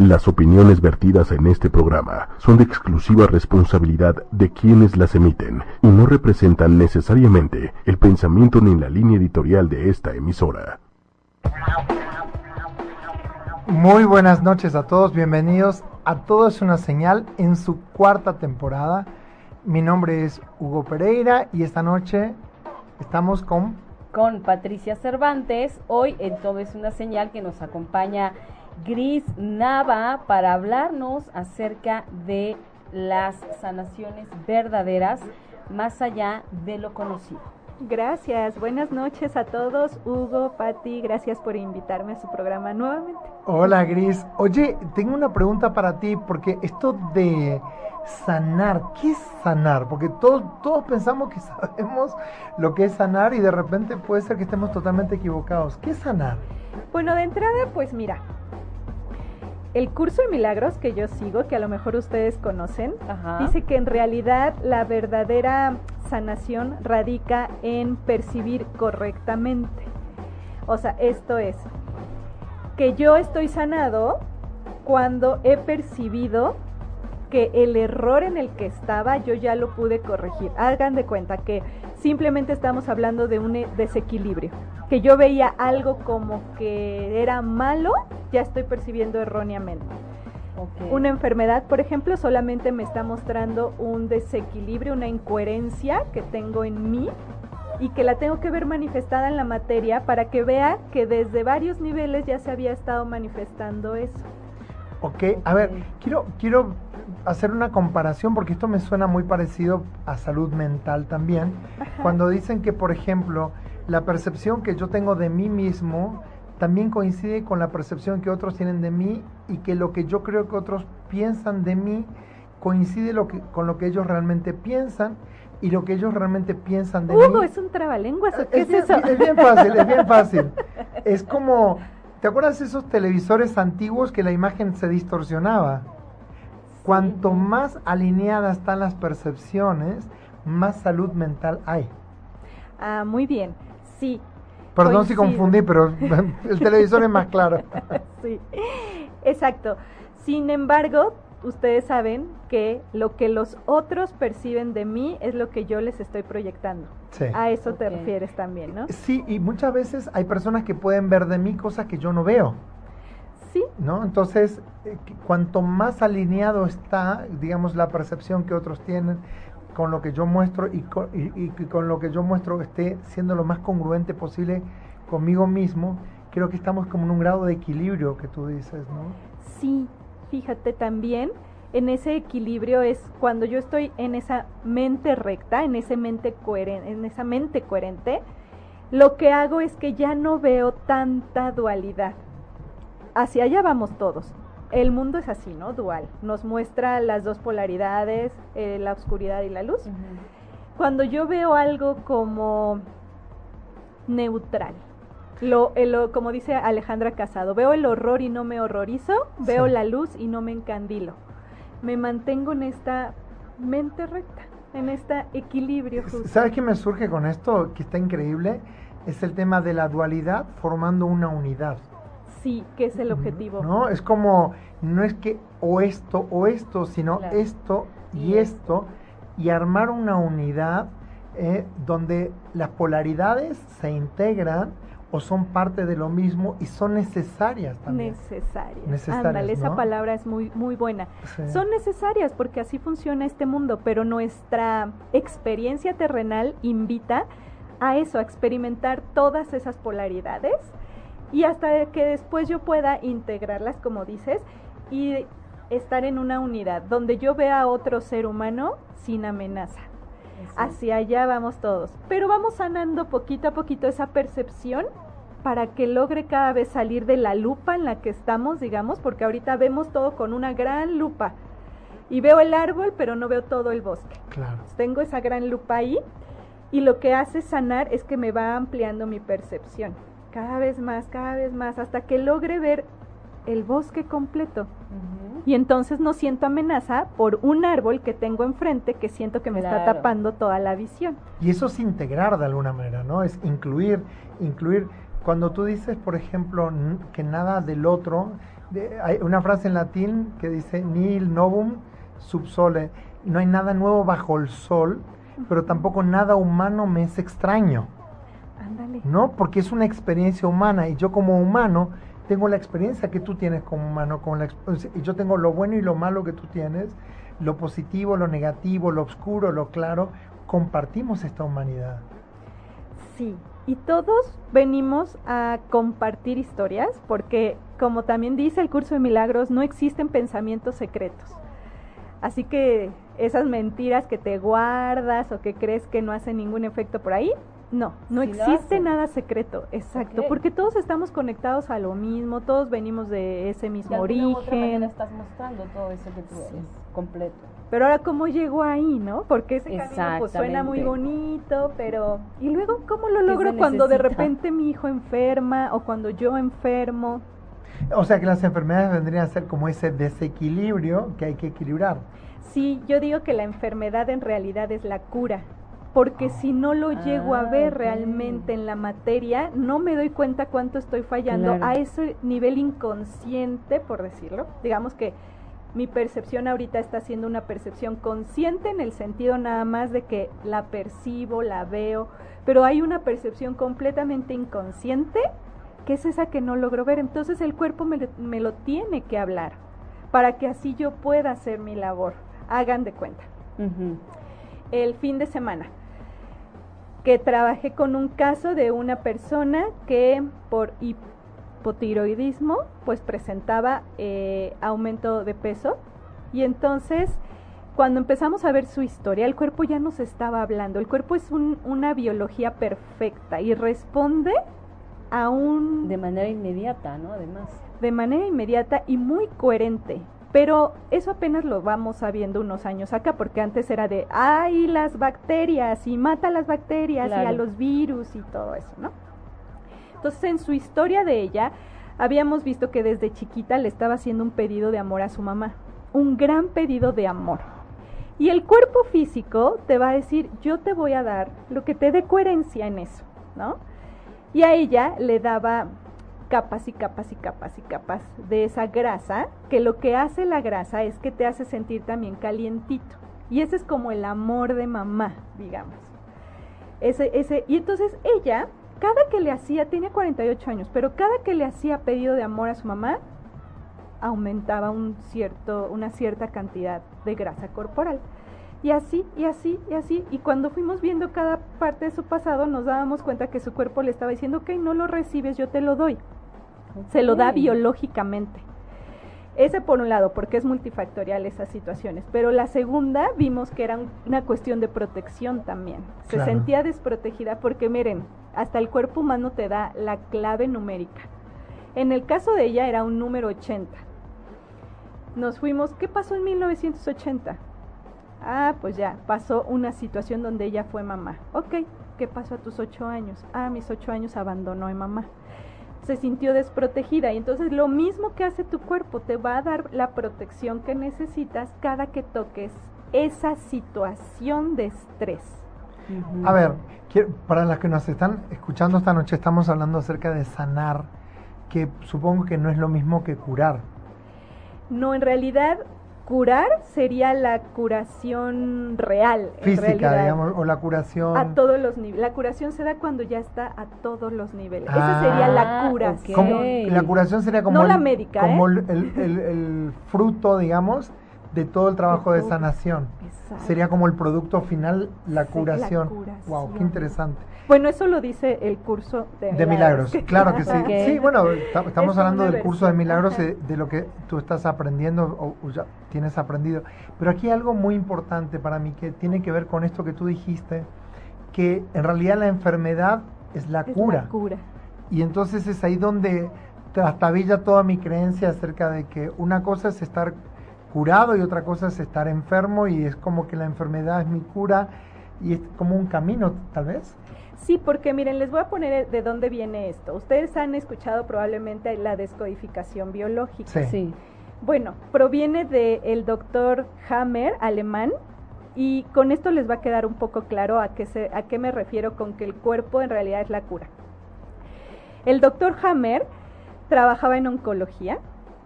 Las opiniones vertidas en este programa son de exclusiva responsabilidad de quienes las emiten y no representan necesariamente el pensamiento ni la línea editorial de esta emisora. Muy buenas noches a todos, bienvenidos a Todo es una señal en su cuarta temporada. Mi nombre es Hugo Pereira y esta noche estamos con... Con Patricia Cervantes, hoy en Todo es una señal que nos acompaña Gris Nava para hablarnos acerca de las sanaciones verdaderas más allá de lo conocido. Gracias, buenas noches a todos. Hugo, Patti, gracias por invitarme a su programa nuevamente. Hola Gris. Oye, tengo una pregunta para ti, porque esto de sanar, ¿qué es sanar? Porque todos, todos pensamos que sabemos lo que es sanar y de repente puede ser que estemos totalmente equivocados. ¿Qué es sanar? Bueno, de entrada, pues mira, el curso de milagros que yo sigo, que a lo mejor ustedes conocen, dice que en realidad la verdadera sanación radica en percibir correctamente. O sea, esto es que yo estoy sanado cuando he percibido que el error en el que estaba yo ya lo pude corregir. Hagan de cuenta que simplemente estamos hablando de un desequilibrio que yo veía algo como que era malo, ya estoy percibiendo erróneamente. Una enfermedad, por ejemplo, solamente me está mostrando un desequilibrio, una incoherencia que tengo en mí y que la tengo que ver manifestada en la materia para que vea que desde varios niveles ya se había estado manifestando eso. Ok, a ver, quiero, quiero hacer una comparación porque esto me suena muy parecido a salud mental también. Cuando dicen que, por ejemplo, la percepción que yo tengo de mí mismo también coincide con la percepción que otros tienen de mí y que lo que yo creo que otros piensan de mí coincide lo que, con lo que ellos realmente piensan y lo que ellos realmente piensan de Hugo, mí. es un trabalenguas, ¿qué es, eso? Es bien fácil, es bien fácil. Es como, ¿te acuerdas de esos televisores antiguos que la imagen se distorsionaba? Cuanto más alineadas están las percepciones, más salud mental hay. Ah, muy bien sí. Perdón si confundí, pero el televisor es más claro. sí, exacto. Sin embargo, ustedes saben que lo que los otros perciben de mí es lo que yo les estoy proyectando. Sí. A eso te refieres también, ¿no? Sí, y muchas veces hay personas que pueden ver de mí cosas que yo no veo. Sí. ¿No? Entonces, eh, cuanto más alineado está, digamos, la percepción que otros tienen con lo que yo muestro y con, y, con lo que yo muestro esté siendo lo más congruente posible conmigo mismo, creo que estamos como en un grado de equilibrio que tú dices, ¿no? Sí, fíjate también, en ese equilibrio es cuando yo estoy en esa mente recta, en, ese mente coherente, en esa mente coherente, lo que hago es que ya no veo tanta dualidad. Hacia allá vamos todos el mundo es así, ¿no? Dual. Nos muestra las dos polaridades, eh, la oscuridad y la luz. Cuando yo veo algo como neutral, lo, como dice Alejandra Casado, veo el horror y no me horrorizo, veo la luz y no me encandilo. Me mantengo en esta mente recta, en este equilibrio justo. ¿Sabes qué me surge con esto? Que está increíble. Es el tema de la dualidad formando una unidad sí, que es el objetivo. No, es como, no es que o esto o esto, sino esto y esto, y armar una unidad eh, donde las polaridades se integran o son parte de lo mismo y son necesarias también. Necesarias. necesarias Ándale, esa palabra es muy, muy buena. Son necesarias porque así funciona este mundo, pero nuestra experiencia terrenal invita a eso, a experimentar todas esas polaridades y hasta que después yo pueda integrarlas, como dices, y estar en una unidad donde yo vea a otro ser humano sin amenaza. Hacia allá vamos todos. Pero vamos sanando poquito a poquito esa percepción para que logre cada vez salir de la lupa en la que estamos, digamos, porque ahorita vemos todo con una gran lupa. Y veo el árbol, pero no veo todo el bosque. Claro. Tengo esa gran lupa ahí y lo que hace sanar es que me va ampliando mi percepción cada vez más, cada vez más, hasta que logre ver el bosque completo. Y entonces no siento amenaza por un árbol que tengo enfrente que siento que me está tapando toda la visión. Y eso es integrar de alguna manera, ¿no? Es incluir, incluir. Cuando tú dices, por ejemplo, que nada del otro hay una frase en latín que dice nil novum sub sole. No hay nada nuevo bajo el sol, pero tampoco nada humano me es extraño. Ándale. ¿No? Porque es una experiencia humana y yo como humano tengo la experiencia que tú tienes como humano, con yo tengo lo bueno y lo malo que tú tienes, lo positivo, lo negativo, lo oscuro, lo claro, compartimos esta humanidad. Sí, y todos venimos a compartir historias porque, como también dice el curso de milagros, no existen pensamientos secretos. Así que esas mentiras que te guardas o que crees que no hacen ningún efecto por ahí, no, no existe nada secreto, exacto, porque todos estamos conectados a lo mismo, todos venimos de ese mismo de origen. estás mostrando todo eso que tú eres completo. Pero ahora cómo llegó ahí, ¿no? Porque ese camino pues suena muy bonito, pero y luego cómo lo logro cuando de repente mi hijo enferma o cuando yo enfermo. O sea que las enfermedades vendrían a ser como ese desequilibrio que hay que equilibrar. Sí, yo digo que la enfermedad en realidad es la cura porque si no lo llego a ver ah, realmente en la materia, no me doy cuenta cuánto estoy fallando a ese nivel inconsciente, por decirlo. Digamos que mi percepción ahorita está siendo una percepción consciente en el sentido nada más de que la percibo, la veo, pero hay una percepción completamente inconsciente que es esa que no logro ver. Entonces el cuerpo me, me lo tiene que hablar para que así yo pueda hacer mi labor. Hagan de cuenta. El fin de semana que trabajé con un caso de una persona que por hipotiroidismo pues presentaba eh, aumento de peso. Y entonces cuando empezamos a ver su historia el cuerpo ya nos estaba hablando. El cuerpo es una biología perfecta y responde a un de manera inmediata no además. De manera inmediata y muy coherente pero eso apenas lo vamos sabiendo unos años acá, porque antes era de, ay, las bacterias, y mata las bacterias, y a los virus, y todo eso, ¿no? Entonces, en su historia de ella, habíamos visto que desde chiquita le estaba haciendo un pedido de amor a su mamá, un gran pedido de amor. Y el cuerpo físico te va a decir, yo te voy a dar lo que te dé coherencia en eso, ¿no? Y a ella le daba capas y capas y capas y capas de esa grasa, que lo que hace la grasa es que te hace sentir también calientito. Y ese es como el amor de mamá, digamos. Ese, ese, y entonces ella, cada que le hacía, tenía 48 años, pero cada que le hacía pedido de amor a su mamá, aumentaba un cierto, una cierta cantidad de grasa corporal. Y así, y así, y así. Y cuando fuimos viendo cada parte de su pasado, nos dábamos cuenta que su cuerpo le estaba diciendo, ok, no lo recibes, yo te lo doy. Se lo da biológicamente. Ese por un lado, porque es multifactorial esas situaciones. Pero la segunda vimos que era una cuestión de protección también. Se sentía desprotegida porque, miren, hasta el cuerpo humano te da la clave numérica. En el caso de ella era un número 80. Nos fuimos, ¿qué pasó en 1980? Ah, pues ya, pasó una situación donde ella fue mamá. Ok, ¿qué pasó a tus ocho años? Ah, mis ocho años abandonó a mamá se sintió desprotegida y entonces lo mismo que hace tu cuerpo te va a dar la protección que necesitas cada que toques esa situación de estrés. A ver, para las que nos están escuchando esta noche estamos hablando acerca de sanar, que supongo que no es lo mismo que curar. No, en realidad curar sería la curación real. Física, digamos, o la curación. A todos los niveles. La curación se da cuando ya está a todos los niveles. Esa sería la ah, curación. la curación sería como, no la médica, como ¿eh? el, el, el, fruto, digamos, de todo el trabajo de, sanación. Sería como el producto final, la curación. la curación. Wow, qué interesante. Bueno, eso lo dice el curso de, de milagros. Claro que sí. Sí, bueno, estamos hablando del curso de milagros, de, lo que tú estás aprendiendo o, ya tienes aprendido. Pero aquí hay algo muy importante para mí que tiene que ver con esto que tú dijiste, que en realidad la enfermedad es la cura. La cura. Y entonces es ahí donde trastabilla toda mi creencia acerca de que una cosa es estar curado y otra cosa es estar enfermo y es como que la enfermedad es mi cura y es como un camino tal vez. Sí, porque miren, les voy a poner de dónde viene esto. Ustedes han escuchado probablemente la descodificación biológica. Sí. Bueno, proviene del doctor Hammer, alemán, y con esto les va a quedar un poco claro a qué, se, a qué me refiero con que el cuerpo en realidad es la cura. El doctor Hammer trabajaba en oncología,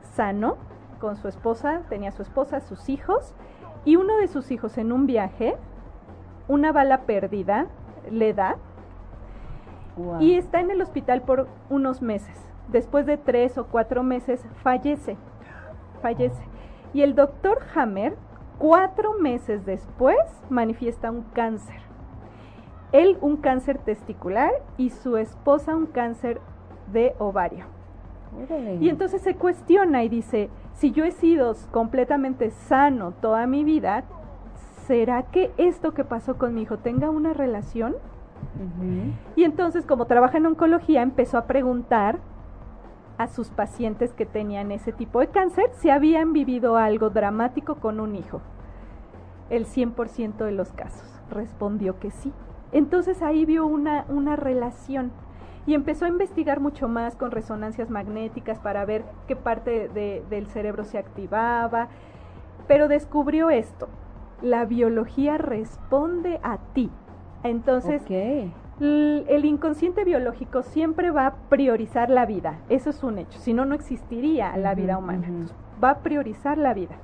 sano, con su esposa, tenía su esposa, sus hijos, y uno de sus hijos en un viaje, una bala perdida, le da, y está en el hospital por unos meses. Después de tres o cuatro meses fallece, fallece. Y el doctor Hammer, cuatro meses después, manifiesta un cáncer. Él un cáncer testicular y su esposa un cáncer de ovario. Y entonces se cuestiona y dice, si yo he sido completamente sano toda mi vida, ¿será que esto que pasó con mi hijo tenga una relación? Y entonces, como trabaja en oncología, empezó a preguntar a sus pacientes que tenían ese tipo de cáncer si habían vivido algo dramático con un hijo. El 100% de los casos respondió que sí. Entonces ahí vio una, una relación y empezó a investigar mucho más con resonancias magnéticas para ver qué parte del cerebro se activaba, pero descubrió esto, la biología responde a ti. Entonces, el inconsciente biológico siempre va a priorizar la vida, eso es un hecho, si no, no existiría la vida humana, va a priorizar la vida.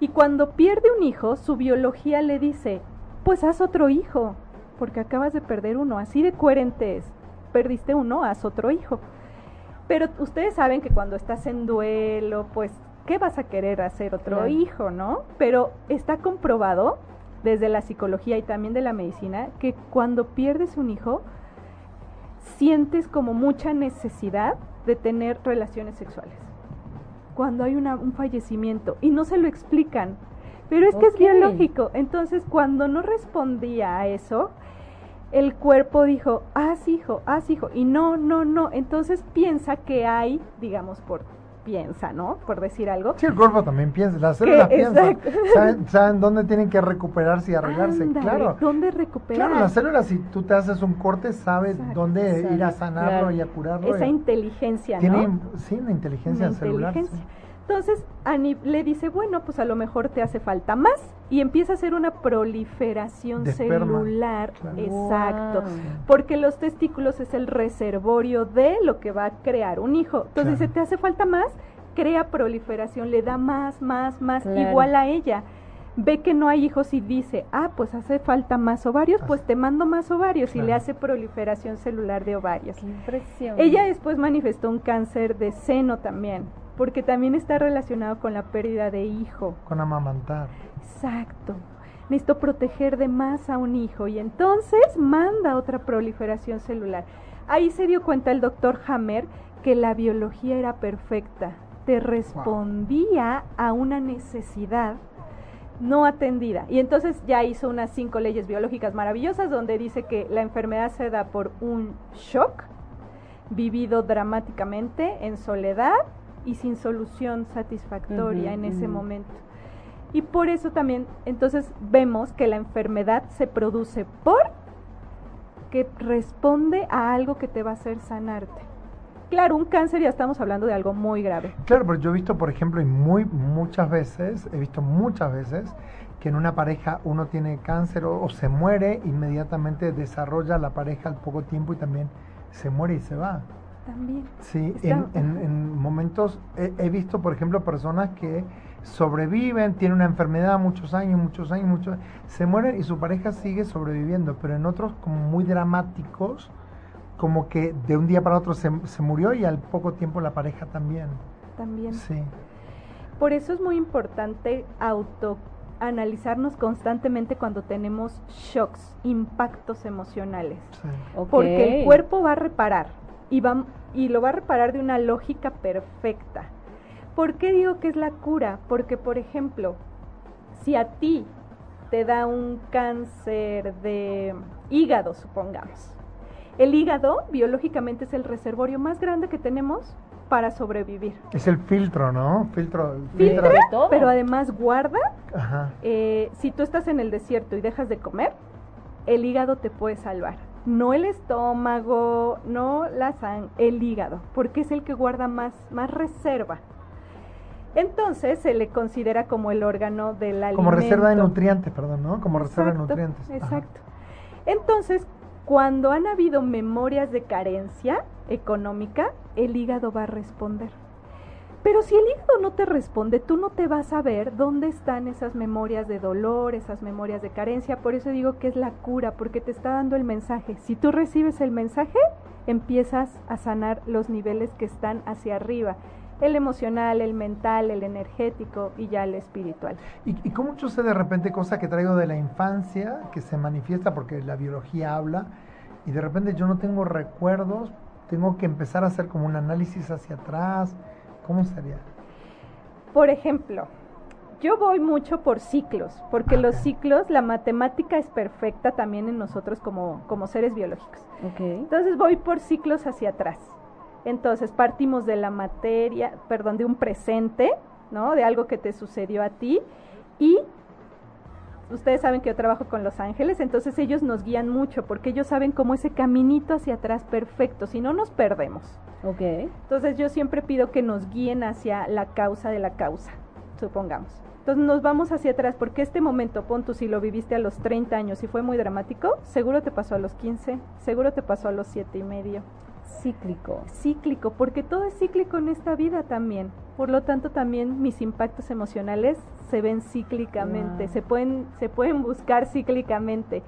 Y cuando pierde un hijo, su biología le dice, pues haz otro hijo, porque acabas de perder uno, así de coherente es. Perdiste uno, haz otro hijo. Pero ustedes saben que cuando estás en duelo, pues, ¿qué vas a querer hacer otro hijo, no? Pero está comprobado desde la psicología y también de la medicina que cuando pierdes un hijo, sientes como mucha necesidad de tener relaciones sexuales. Cuando hay un fallecimiento y no se lo explican, pero es que es biológico. Entonces, cuando no respondía a eso, el cuerpo dijo, haz hijo, haz hijo, y no, no, no, entonces piensa que hay, digamos, por piensa, ¿no? Por decir algo. Sí, el cuerpo también piensa, las células piensan, saben, dónde tienen que recuperarse y arreglarse, claro. ¿Dónde recuperar? Claro, las células, si tú te haces un corte, sabes dónde ir a sanarlo y a curarlo. Esa inteligencia, ¿no? sí, una inteligencia celular. Entonces, le dice, bueno, pues a lo mejor te hace falta más y empieza a hacer una proliferación celular. Exacto. Porque los testículos es el reservorio de lo que va a crear un hijo. Entonces, si te hace falta más, crea proliferación, le da más, más, más, igual a ella. Ve que no hay hijos y dice, ah, pues hace falta más ovarios, pues te mando más ovarios y le hace proliferación celular de ovarios. Qué impresión. Ella después manifestó un cáncer de seno también porque también está relacionado con la pérdida de hijo. Con amamantar. Exacto. Necesito proteger de más a un hijo y entonces manda otra proliferación celular. Ahí se dio cuenta el doctor Hammer que la biología era perfecta, te respondía a una necesidad no atendida. Y entonces ya hizo unas cinco leyes biológicas maravillosas donde dice que la enfermedad se da por un shock vivido dramáticamente en soledad y sin solución satisfactoria en ese momento. Y por eso también, entonces vemos que la enfermedad se produce por que responde a algo que te va a hacer sanarte. Claro, un cáncer ya estamos hablando de algo muy grave. Claro, pero yo he visto, por ejemplo, y muy muchas veces, he visto muchas veces que en una pareja uno tiene cáncer o se muere, inmediatamente desarrolla la pareja al poco tiempo y también se muere y se va. También. Sí, en, en, momentos he, visto, por ejemplo, personas que sobreviven, tienen una enfermedad muchos años, muchos años, muchos se mueren y su pareja sigue sobreviviendo, pero en otros como muy dramáticos, como que de un día para otro se, se murió y al poco tiempo la pareja también. También. Sí. Por eso es muy importante autoanalizarnos constantemente cuando tenemos shocks, impactos emocionales. Sí. Porque el cuerpo va a reparar y, va, y lo va a reparar de una lógica perfecta. ¿Por qué digo que es la cura? Porque, por ejemplo, si a ti te da un cáncer de hígado, supongamos, el hígado biológicamente es el reservorio más grande que tenemos para sobrevivir. Es el filtro, ¿no? Filtro. Filtro, todo. pero además guarda. Eh, si tú estás en el desierto y dejas de comer, el hígado te puede salvar no el estómago, no la sangre, el hígado, porque es el que guarda más, más reserva. Entonces se le considera como el órgano del alimento. Como reserva de nutrientes, perdón, ¿no? Como reserva de nutrientes. Exacto. Entonces, cuando han habido memorias de carencia económica, el hígado va a responder. Pero si el hígado no te responde, tú no te vas a ver dónde están esas memorias de dolor, esas memorias de carencia. Por eso digo que es la cura, porque te está dando el mensaje. Si tú recibes el mensaje, empiezas a sanar los niveles que están hacia arriba. El emocional, el mental, el energético y ya el espiritual. ¿Y, y cómo sé de repente cosa que traigo de la infancia, que se manifiesta porque la biología habla, y de repente yo no tengo recuerdos, tengo que empezar a hacer como un análisis hacia atrás? ¿Cómo sería? Por ejemplo, yo voy mucho por ciclos, porque los ciclos, la matemática es perfecta también en nosotros como, como seres biológicos. Entonces voy por ciclos hacia atrás. Entonces partimos de la materia, perdón, de un presente, ¿no? De algo que te sucedió a ti y ustedes saben que yo trabajo con los ángeles, entonces ellos nos guían mucho porque ellos saben cómo ese caminito hacia atrás perfecto, si no nos perdemos. Ok. Entonces yo siempre pido que nos guíen hacia la causa de la causa, supongamos. Entonces nos vamos hacia atrás porque este momento, pon si lo viviste a los 30 años y fue muy dramático, seguro te pasó a los 15, seguro te pasó a los 7 y medio. Cíclico. Cíclico, porque todo es cíclico en esta vida también. Por lo tanto, también mis impactos emocionales se ven cíclicamente, se, pueden, se pueden buscar cíclicamente.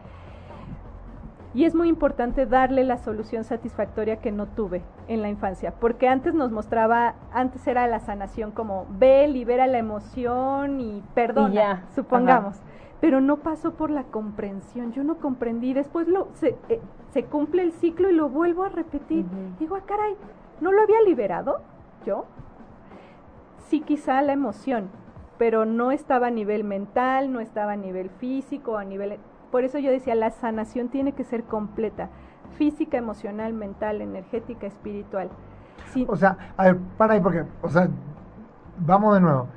Y es muy importante darle la solución satisfactoria que no tuve en la infancia, porque antes nos mostraba, antes era la sanación como ve, libera la emoción y perdona, supongamos. Pero no pasó por la comprensión, yo no comprendí, después lo, se, eh, se cumple el ciclo y lo vuelvo a repetir. Digo, ah, caray, ¿no lo había liberado yo? Sí, quizá la emoción, pero no estaba a nivel mental, no estaba a nivel físico, a nivel por eso yo decía, la sanación tiene que ser completa, física, emocional, mental, energética, espiritual. O sea, a ver, para ahí porque, o sea, vamos de nuevo.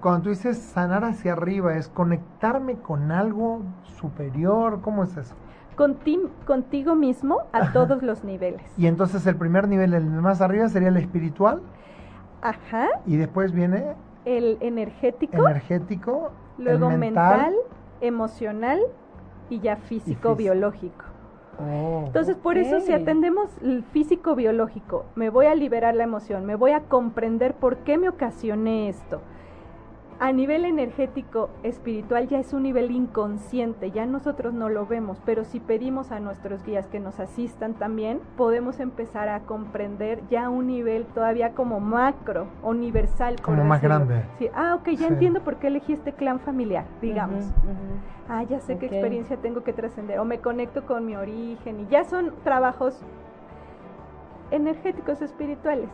cuando tú dices sanar hacia arriba, ¿es conectarme con algo superior? ¿Cómo es eso? contigo mismo a todos los niveles. Y entonces el primer nivel, el más arriba, sería el espiritual. Ajá. Y después viene... El energético. Energético. Luego mental emocional y ya físico-biológico. Oh, Entonces, por eso si atendemos el físico-biológico, me voy a liberar la emoción, me voy a comprender por qué me ocasioné esto, a nivel energético espiritual ya es un nivel inconsciente, ya nosotros no lo vemos, pero si pedimos a nuestros guías que nos asistan también, podemos empezar a comprender ya un nivel todavía como macro, universal. Como más grande. Sí. Ah, ok, ya entiendo por qué elegí este clan familiar, digamos. Ah, ya sé qué experiencia tengo que trascender, o me conecto con mi origen, y ya son trabajos energéticos espirituales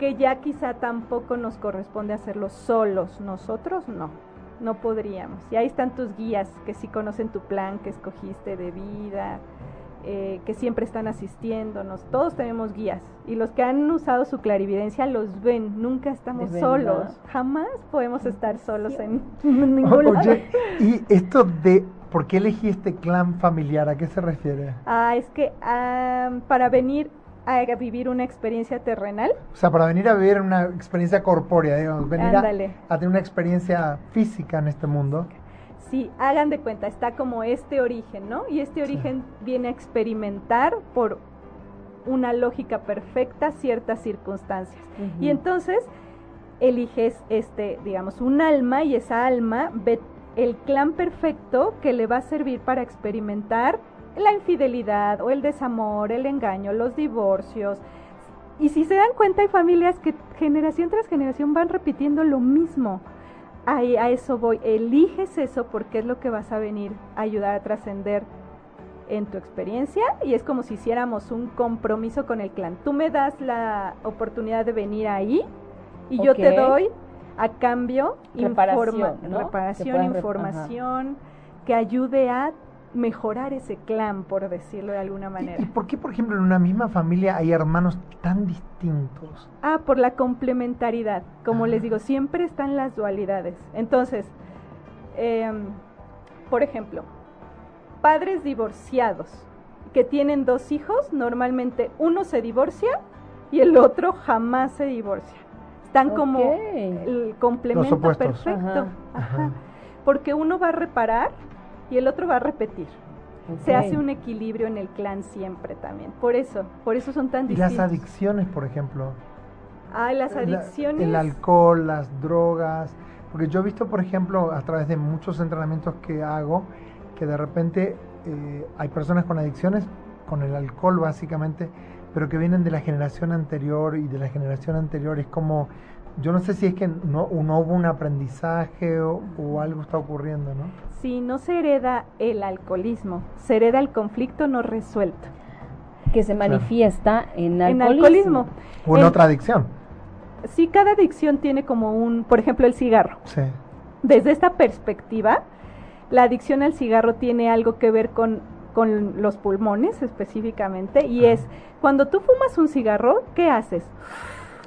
que ya quizá tampoco nos corresponde hacerlo solos, nosotros no, no podríamos. Y ahí están tus guías que sí conocen tu plan que escogiste de vida, eh, que siempre están asistiéndonos, todos tenemos guías y los que han usado su clarividencia los ven, nunca estamos solos, jamás podemos estar solos en ningún lado. y esto de ¿Por qué elegí este clan familiar? ¿A qué se refiere? Ah, es que ah, para venir a vivir una experiencia terrenal. O sea, para venir a vivir una experiencia corpórea, digamos, venir a, tener una experiencia física en este mundo. Sí, hagan de cuenta, está como este origen, ¿no? Y este origen viene a experimentar por una lógica perfecta ciertas circunstancias. Y entonces eliges este, digamos, un alma y esa alma ve el clan perfecto que le va a servir para experimentar la infidelidad o el desamor, el engaño, los divorcios. Y si se dan cuenta hay familias que generación tras generación van repitiendo lo mismo. Ahí, a eso voy. Eliges eso porque es lo que vas a venir a ayudar a trascender en tu experiencia y es como si hiciéramos un compromiso con el clan. Tú me das la oportunidad de venir ahí y yo te doy a cambio reparación, reparación información que ayude a mejorar ese clan, por decirlo de alguna manera. ¿Y, por qué, por ejemplo, en una misma familia hay hermanos tan distintos? Ah, por la complementariedad. Como les digo, siempre están las dualidades. Entonces, em, por ejemplo, padres divorciados que tienen dos hijos, normalmente uno se divorcia y el otro jamás se divorcia. Están como el complemento perfecto. Porque uno va a reparar y el otro va a repetir. Se hace un equilibrio en el clan siempre también. Por eso, por eso son tan distintos. Y las adicciones, por ejemplo. Ay, las adicciones. el alcohol, las drogas. Porque yo he visto, por ejemplo, a través de muchos entrenamientos que hago, que de repente eh, hay personas con adicciones, con el alcohol básicamente, pero que vienen de la generación anterior y de la generación anterior. Es como, yo no sé si es que no, hubo un aprendizaje o, algo está ocurriendo, ¿no? Sí, no se hereda el alcoholismo, se hereda el conflicto no resuelto. Que se manifiesta en, alcoholismo. O en, otra adicción. Sí, cada adicción tiene como un, por ejemplo, el cigarro. Sí. Desde esta perspectiva, la adicción al cigarro tiene algo que ver con, con los pulmones específicamente y es cuando tú fumas un cigarro, ¿qué haces?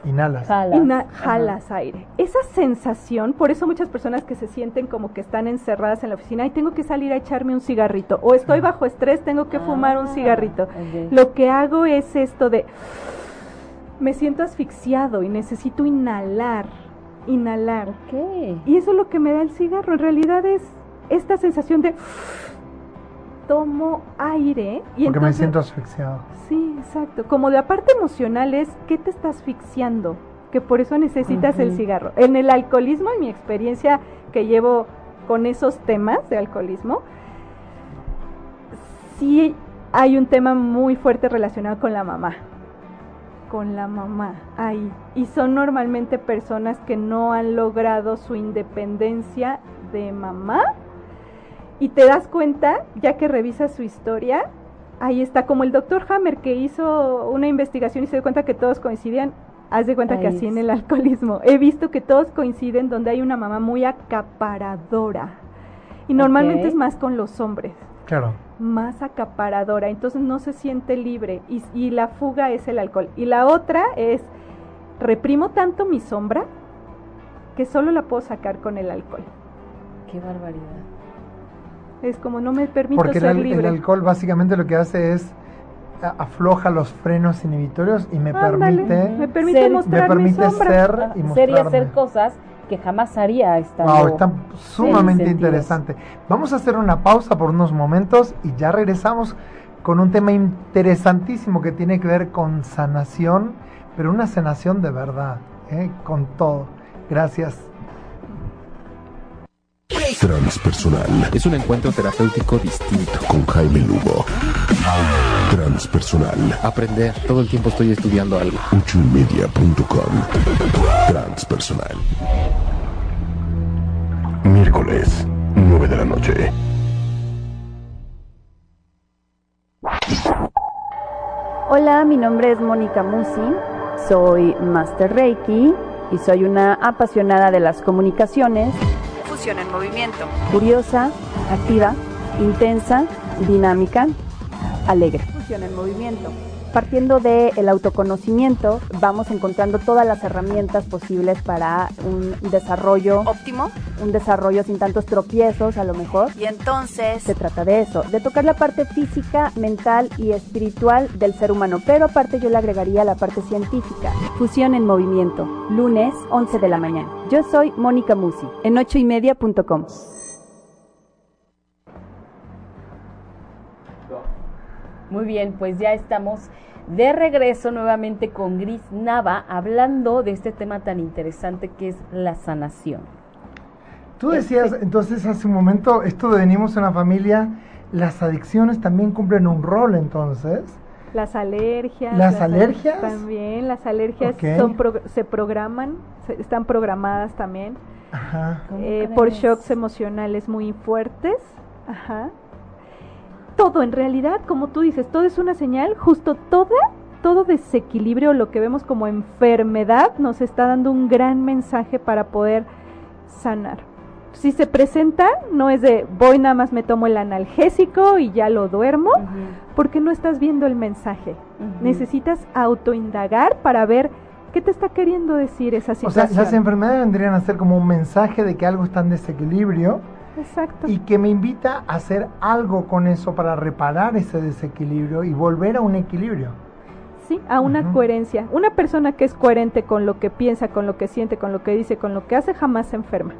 Inhalas. Jalas. aire. Esa sensación, por eso muchas personas que se sienten como que están encerradas en la oficina, y tengo que salir a echarme un cigarrito, o estoy bajo estrés, tengo que fumar un ah, cigarrito. Lo que hago es esto de, me siento asfixiado y necesito inhalar, inhalar. Y eso es lo que me da el cigarro, en realidad es esta sensación de tomo aire y Porque me siento asfixiado. Sí, exacto. Como de aparte emocional es ¿qué te está asfixiando? Que por eso necesitas el cigarro. En el alcoholismo, en mi experiencia que llevo con esos temas de alcoholismo, sí hay un tema muy fuerte relacionado con la mamá. Con la mamá, ahí. Y son normalmente personas que no han logrado su independencia de mamá y te das cuenta, ya que revisas su historia, ahí está, como el doctor Hammer que hizo una investigación y se dio cuenta que todos coincidían, haz de cuenta que así en el alcoholismo. He visto que todos coinciden donde hay una mamá muy acaparadora. Y normalmente es más con los hombres. Claro. Más acaparadora, entonces no se siente libre y, y la fuga es el alcohol. Y la otra es, reprimo tanto mi sombra que solo la puedo sacar con el alcohol. Qué barbaridad. Es como no me permito Porque el, el alcohol básicamente lo que hace es afloja los frenos inhibitorios y me permite me permite ser, me permite ser y ser y hacer cosas que jamás haría esta wow, está sumamente interesante. Vamos a hacer una pausa por unos momentos y ya regresamos con un tema interesantísimo que tiene que ver con sanación pero una sanación de verdad ¿eh? con todo. Gracias Transpersonal. Es un encuentro terapéutico distinto. Con Jaime Lugo. Transpersonal. Aprender. Todo el tiempo estoy estudiando algo. Uchumedia.com. Transpersonal. Miércoles, 9 de la noche. Hola, mi nombre es Mónica Musi. Soy Master Reiki y soy una apasionada de las comunicaciones en movimiento. Curiosa, activa, intensa, dinámica, alegre. Fusión en movimiento. Partiendo del el autoconocimiento, vamos encontrando todas las herramientas posibles para un desarrollo óptimo, un desarrollo sin tantos tropiezos a lo mejor. Y entonces se trata de eso, de tocar la parte física, mental y espiritual del ser humano, pero aparte yo le agregaría la parte científica. Fusión en movimiento, lunes 11 de la mañana. Yo soy Mónica Musi, en ochoymedia.com. Muy bien, pues ya estamos de regreso nuevamente con Gris Nava hablando de este tema tan interesante que es la sanación. Tú decías entonces hace un momento, esto de venimos en una familia, las adicciones también cumplen un rol entonces. Las alergias. Las, alergias. También, las alergias se programan, están programadas también. Ajá. Eh, por shocks emocionales muy fuertes. Ajá todo en realidad, como tú dices, todo es una señal, justo todo, todo desequilibrio, lo que vemos como enfermedad, nos está dando un gran mensaje para poder sanar. Si se presenta, no es de voy nada más me tomo el analgésico y ya lo duermo, porque no estás viendo el mensaje. Necesitas autoindagar para ver qué te está queriendo decir esa situación. O sea, las enfermedades vendrían a ser como un mensaje de que algo está en desequilibrio Exacto. Y que me invita a hacer algo con eso para reparar ese desequilibrio y volver a un equilibrio. Sí, a una coherencia. Una persona que es coherente con lo que piensa, con lo que siente, con lo que dice, con lo que hace, jamás se enferma.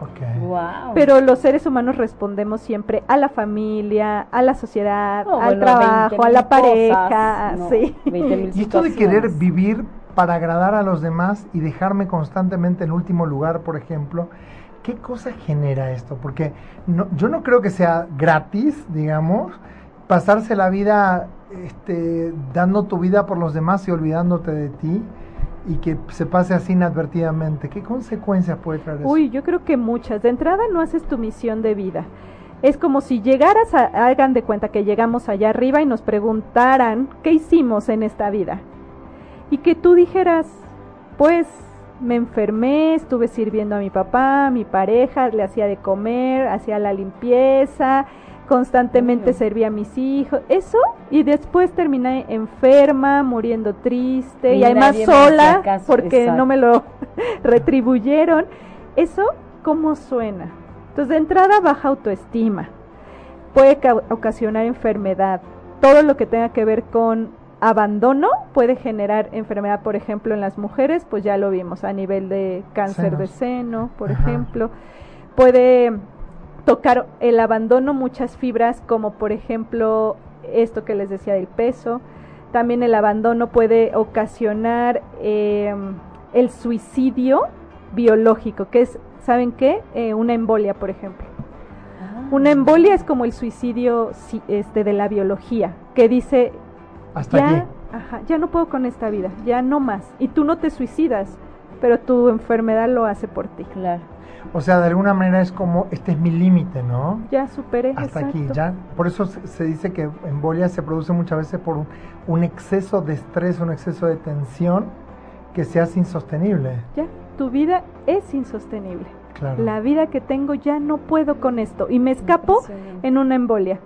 Okay. Wow. Pero los seres humanos respondemos siempre a la familia, a la sociedad, oh, al trabajo, a la pareja, sí. y esto de querer vivir para agradar a los demás y dejarme constantemente en último lugar, por ejemplo. ¿Qué cosa genera esto? Porque yo no creo que sea gratis, digamos, pasarse la vida este, dando tu vida por los demás y olvidándote de ti y que se pase así inadvertidamente. ¿Qué consecuencias puede traer eso? Uy, yo creo que muchas. De entrada no haces tu misión de vida. Es como si llegaras a, hagan de cuenta que llegamos allá arriba y nos preguntaran qué hicimos en esta vida. Y que tú dijeras, pues me enfermé, estuve sirviendo a mi papá, a mi pareja, le hacía de comer, hacía la limpieza, constantemente servía a mis hijos, eso, y después terminé enferma, muriendo triste, y, además sola, porque no me lo retribuyeron. Eso, ¿cómo suena? Entonces, de entrada, baja autoestima, puede ocasionar enfermedad, todo lo que tenga que ver con abandono puede generar enfermedad, por ejemplo, en las mujeres, pues ya lo vimos a nivel de cáncer de seno, por ejemplo, puede tocar el abandono muchas fibras como por ejemplo esto que les decía del peso. También el abandono puede ocasionar em, el suicidio biológico, que es, ¿saben qué? Eh, una embolia, por ejemplo. Ah. Una embolia es como el suicidio este, de la biología, que dice, ¿Hasta ya, ya no puedo con esta vida, ya no más. Y tú no te suicidas, pero tu enfermedad lo hace por ti. Claro. O sea, de alguna manera es como, este es mi límite, ¿no? Ya superé. Hasta aquí, ya. Por eso se dice que embolia se produce muchas veces por un, exceso de estrés, un exceso de tensión que se hace insostenible. Ya, tu vida es insostenible. Claro. La vida que tengo ya no puedo con esto y me escapo en una embolia.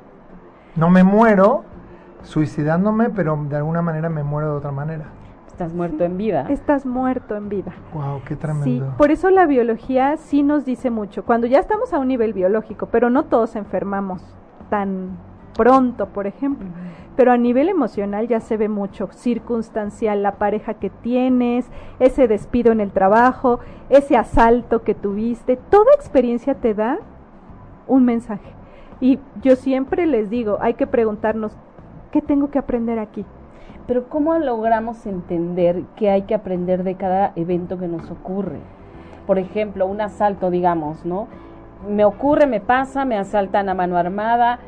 No me muero suicidándome, pero de alguna manera me muero de otra manera. Estás muerto en vida. Estás muerto en vida. Wow, qué tremendo. Sí, por eso la biología sí nos dice mucho. Cuando ya estamos a un nivel biológico, pero no todos enfermamos tan pronto, por ejemplo. Pero a nivel emocional ya se ve mucho, circunstancial, la pareja que tienes, ese despido en el trabajo, ese asalto que tuviste, toda experiencia te da un mensaje. Y yo siempre les digo, hay que preguntarnos, ¿qué tengo que aprender aquí? Pero ¿cómo logramos entender que hay que aprender de cada evento que nos ocurre? Por ejemplo, un asalto, digamos, ¿no? Me ocurre, me pasa, me asaltan a mano armada.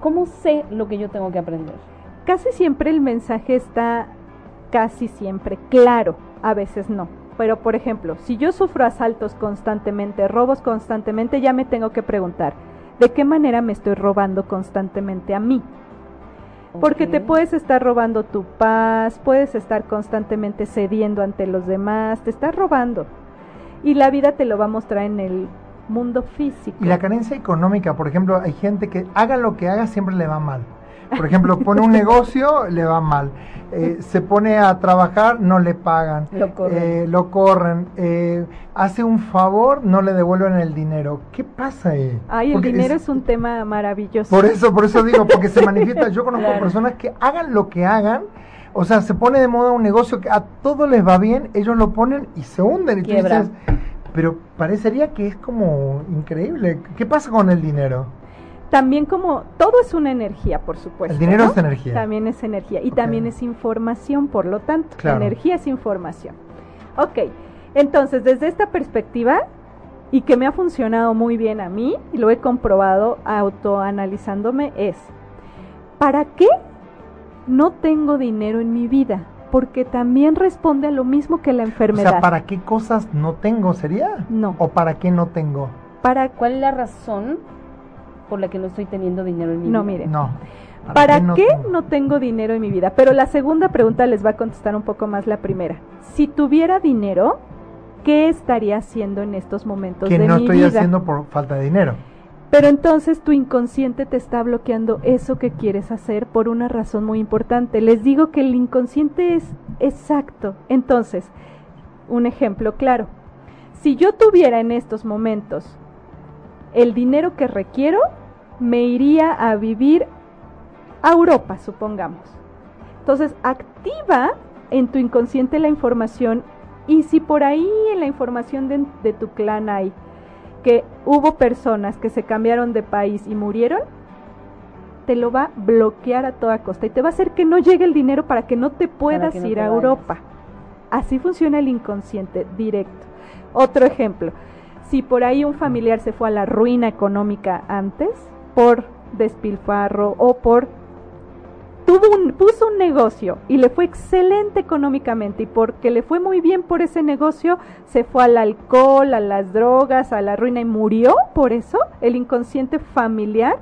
¿Cómo, sé lo que yo tengo que aprender? Casi siempre el mensaje está casi siempre claro, a veces no. Pero, por ejemplo, si yo sufro asaltos constantemente, robos constantemente, ya me tengo que preguntar, ¿de qué manera me estoy robando constantemente a mí? Porque te puedes estar robando tu paz, puedes estar constantemente cediendo ante los demás, te estás robando. Y la vida te lo va a mostrar en el mundo físico. Y la carencia económica, por ejemplo, hay gente que haga lo que haga siempre le va mal. Por ejemplo, pone un negocio, le va mal. Eh, se pone a trabajar, no le pagan. Lo corren. Eh, lo corren. Eh, hace un favor, no le devuelven el dinero. ¿Qué pasa ahí? Ay, el dinero es, un tema maravilloso. Por eso, por eso digo, porque se manifiesta. Yo conozco personas que hagan lo que hagan. O sea, se pone de moda un negocio que a todos les va bien, ellos lo ponen y se hunden. Y tú dices, pero parecería que es como increíble. ¿Qué pasa con el dinero? También como todo es una energía, por supuesto. El dinero es energía. También es energía y también es información, por lo tanto, energía es información. Ok, entonces desde esta perspectiva y que me ha funcionado muy bien a mí y lo he comprobado autoanalizándome es, ¿para qué no tengo dinero en mi vida? Porque también responde a lo mismo que la enfermedad. O sea, ¿para qué cosas no tengo sería? No. ¿O para qué no tengo? ¿Para cuál es la razón por la que no estoy teniendo dinero en mi vida. No, mire. No. ¿Para, qué, no? tengo dinero en mi vida? Pero la segunda pregunta les va a contestar un poco más la primera. Si tuviera dinero, ¿qué estaría haciendo en estos momentos de mi vida? Que no estoy haciendo por falta de dinero. Pero entonces tu inconsciente te está bloqueando eso que quieres hacer por una razón muy importante. Les digo que el inconsciente es exacto. Entonces, un ejemplo claro. Si yo tuviera en estos momentos el dinero que requiero, me iría a vivir a Europa, supongamos. Entonces, activa en tu inconsciente la información y si por ahí en la información de, tu clan hay que hubo personas que se cambiaron de país y murieron, te lo va a bloquear a toda costa y te va a hacer que no llegue el dinero para que no te puedas ir a Europa. Así funciona el inconsciente directo. Otro ejemplo, si por ahí un familiar se fue a la ruina económica antes, por despilfarro o por tuvo un, puso un negocio y le fue excelente económicamente y porque le fue muy bien por ese negocio, se fue al alcohol, a las drogas, a la ruina y murió por eso, el inconsciente familiar